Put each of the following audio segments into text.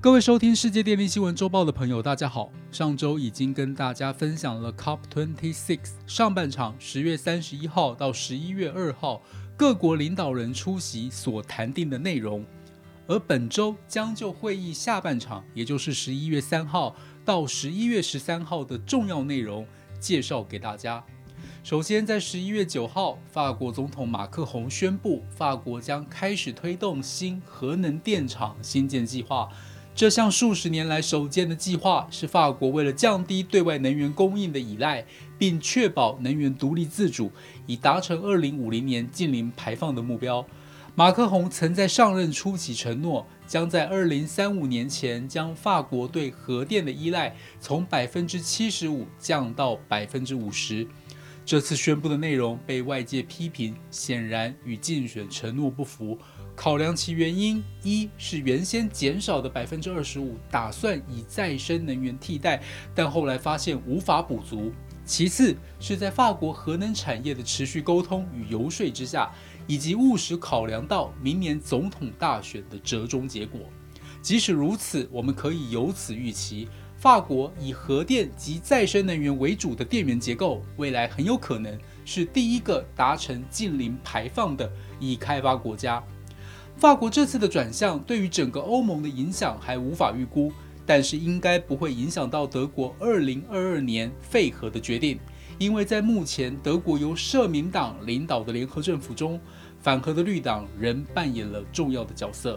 各位收听世界电力新闻周报的朋友，大家好。上周已经跟大家分享了 COP26 上半场十月三十一号到十一月二号各国领导人出席所谈定的内容，而本周将就会议下半场，也就是十一月三号到十一月十三号的重要内容介绍给大家。首先，在十一月九号，法国总统马克宏宣布，法国将开始推动新核能电厂新建计划。这项数十年来首见的计划，是法国为了降低对外能源供应的依赖，并确保能源独立自主，以达成2050年近零排放的目标。马克宏曾在上任初期承诺，将在2035年前将法国对核电的依赖从75%降到50%。这次宣布的内容被外界批评，显然与竞选承诺不符。考量其原因，一是原先减少的百分之二十五打算以再生能源替代，但后来发现无法补足；其次是在法国核能产业的持续沟通与游说之下，以及务实考量到明年总统大选的折中结果。即使如此，我们可以由此预期，法国以核电及再生能源为主的电源结构，未来很有可能是第一个达成近零排放的已开发国家。法国这次的转向对于整个欧盟的影响还无法预估，但是应该不会影响到德国2022年废核的决定，因为在目前德国由社民党领导的联合政府中，反核的绿党仍扮演了重要的角色。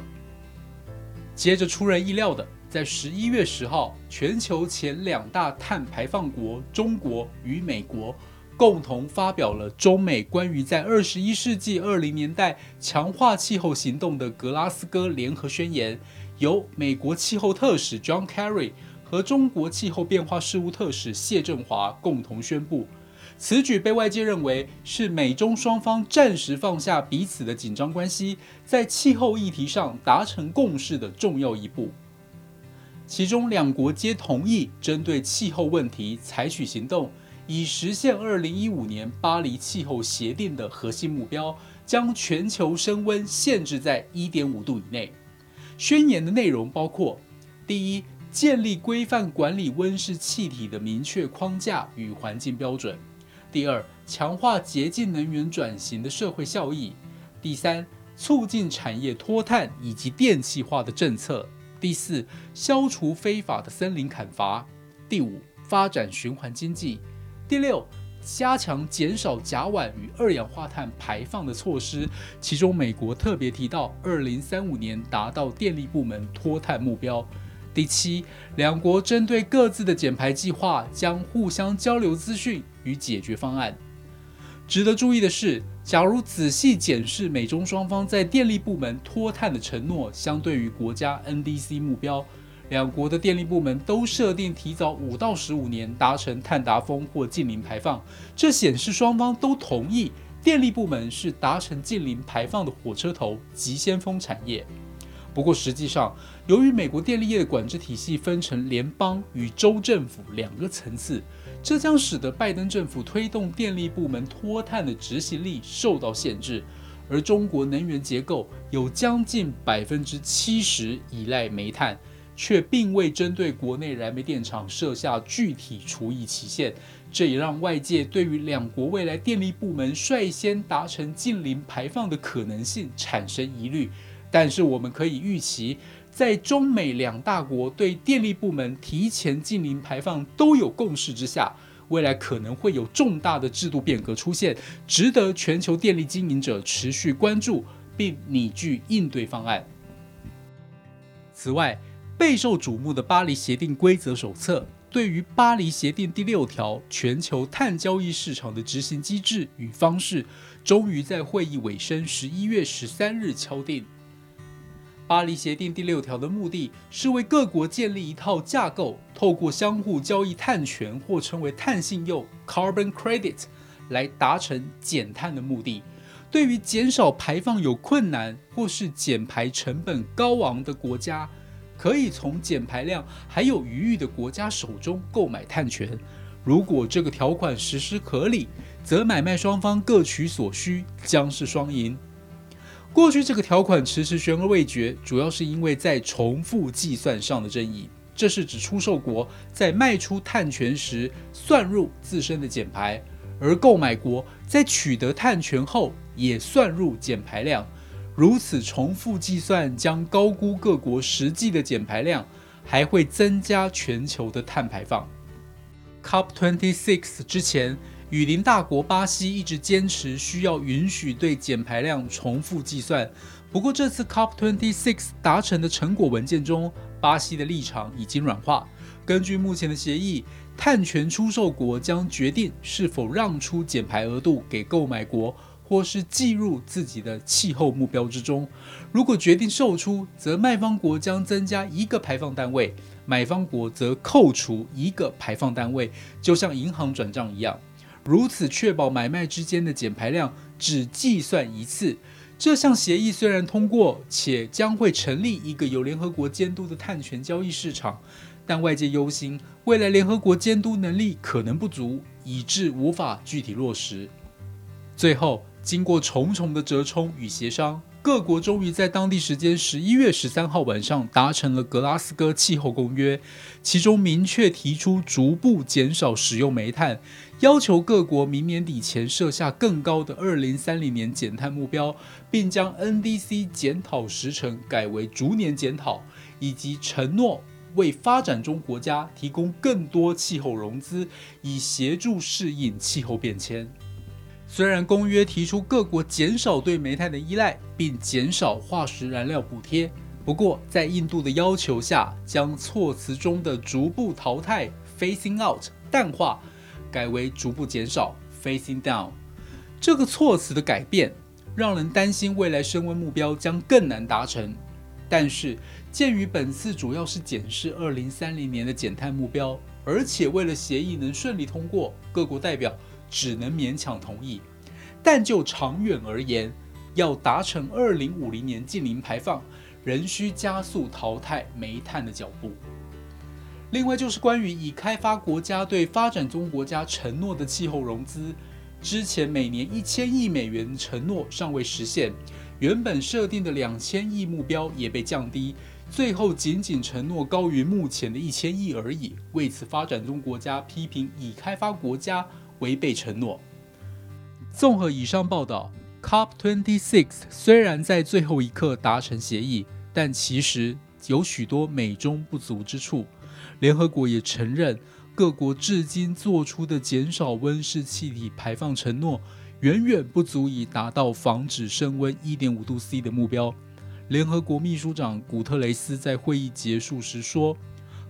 接着出人意料的，在11月10号，全球前两大碳排放国中国与美国。共同发表了中美关于在二十一世纪二零年代强化气候行动的格拉斯哥联合宣言，由美国气候特使 John Kerry 和中国气候变化事务特使谢振华共同宣布。此举被外界认为是美中双方暂时放下彼此的紧张关系，在气候议题上达成共识的重要一步。其中两国皆同意针对气候问题采取行动。以实现二零一五年巴黎气候协定的核心目标，将全球升温限制在一点五度以内。宣言的内容包括：第一，建立规范管理温室气体的明确框架与环境标准；第二，强化洁净能源转型的社会效益；第三，促进产业脱碳以及电气化的政策；第四，消除非法的森林砍伐；第五，发展循环经济。第六，加强减少甲烷与二氧化碳排放的措施，其中美国特别提到，二零三五年达到电力部门脱碳目标。第七，两国针对各自的减排计划，将互相交流资讯与解决方案。值得注意的是，假如仔细检视美中双方在电力部门脱碳的承诺，相对于国家 NDC 目标。两国的电力部门都设定提早五到十五年达成碳达峰或近零排放，这显示双方都同意电力部门是达成近零排放的火车头及先锋产业。不过，实际上由于美国电力业的管制体系分成联邦与州政府两个层次，这将使得拜登政府推动电力部门脱碳的执行力受到限制。而中国能源结构有将近百分之七十依赖煤炭。却并未针对国内燃煤电厂设下具体除以期限，这也让外界对于两国未来电力部门率先达成近零排放的可能性产生疑虑。但是我们可以预期，在中美两大国对电力部门提前近零排放都有共识之下，未来可能会有重大的制度变革出现，值得全球电力经营者持续关注并拟具应对方案。此外，备受瞩目的巴黎协定规则手册，对于巴黎协定第六条全球碳交易市场的执行机制与方式，终于在会议尾声十一月十三日敲定。巴黎协定第六条的目的是为各国建立一套架构，透过相互交易碳权或称为碳信用 （carbon credit） 来达成减碳的目的。对于减少排放有困难或是减排成本高昂的国家，可以从减排量还有余裕的国家手中购买碳权。如果这个条款实施合理，则买卖双方各取所需，将是双赢。过去这个条款迟迟悬而未决，主要是因为在重复计算上的争议。这是指出售国在卖出碳权时算入自身的减排，而购买国在取得碳权后也算入减排量。如此重复计算将高估各国实际的减排量，还会增加全球的碳排放。COP26 之前，雨林大国巴西一直坚持需要允许对减排量重复计算。不过，这次 COP26 达成的成果文件中，巴西的立场已经软化。根据目前的协议，碳权出售国将决定是否让出减排额度给购买国，或是计入自己的气候目标之中。如果决定售出，则卖方国将增加一个排放单位，买方国则扣除一个排放单位，就像银行转账一样。如此确保买卖之间的减排量只计算一次。这项协议虽然通过，且将会成立一个由联合国监督的碳权交易市场，但外界忧心未来联合国监督能力可能不足，以致无法具体落实。最后，经过重重的折冲与协商。各国终于在当地时间十一月十三号晚上达成了格拉斯哥气候公约，其中明确提出逐步减少使用煤炭，要求各国明年底前设下更高的二零三零年减碳目标，并将 NDC 检讨时程改为逐年检讨，以及承诺为发展中国家提供更多气候融资，以协助适应气候变迁。虽然公约提出各国减少对煤炭的依赖，并减少化石燃料补贴，不过在印度的要求下，将措辞中的“逐步淘汰 （phasing out）” 淡化，改为“逐步减少 （phasing down）”。这个措辞的改变，让人担心未来升温目标将更难达成。但是，鉴于本次主要是检视2030年的减碳目标，而且为了协议能顺利通过，各国代表。只能勉强同意，但就长远而言，要达成二零五零年近零排放，仍需加速淘汰煤炭的脚步。另外，就是关于已开发国家对发展中国家承诺的气候融资，之前每年一千亿美元承诺尚未实现，原本设定的两千亿目标也被降低，最后仅仅承诺高于目前的一千亿而已。为此，发展中国家批评已开发国家。违背承诺。综合以上报道，COP26 虽然在最后一刻达成协议，但其实有许多美中不足之处。联合国也承认，各国至今做出的减少温室气体排放承诺，远远不足以达到防止升温1.5度 C 的目标。联合国秘书长古特雷斯在会议结束时说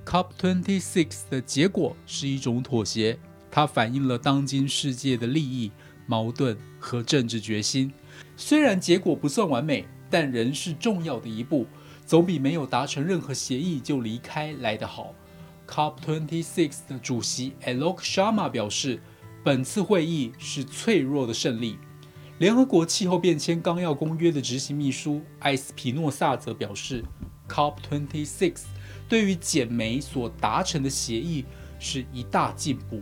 ：“COP26 的结果是一种妥协。”它反映了当今世界的利益矛盾和政治决心。虽然结果不算完美，但仍是重要的一步，总比没有达成任何协议就离开来得好。COP26 的主席 Alok Sharma 表示，本次会议是脆弱的胜利。联合国气候变迁纲要公约的执行秘书艾斯皮诺萨则表示，COP26 对于减煤所达成的协议是一大进步。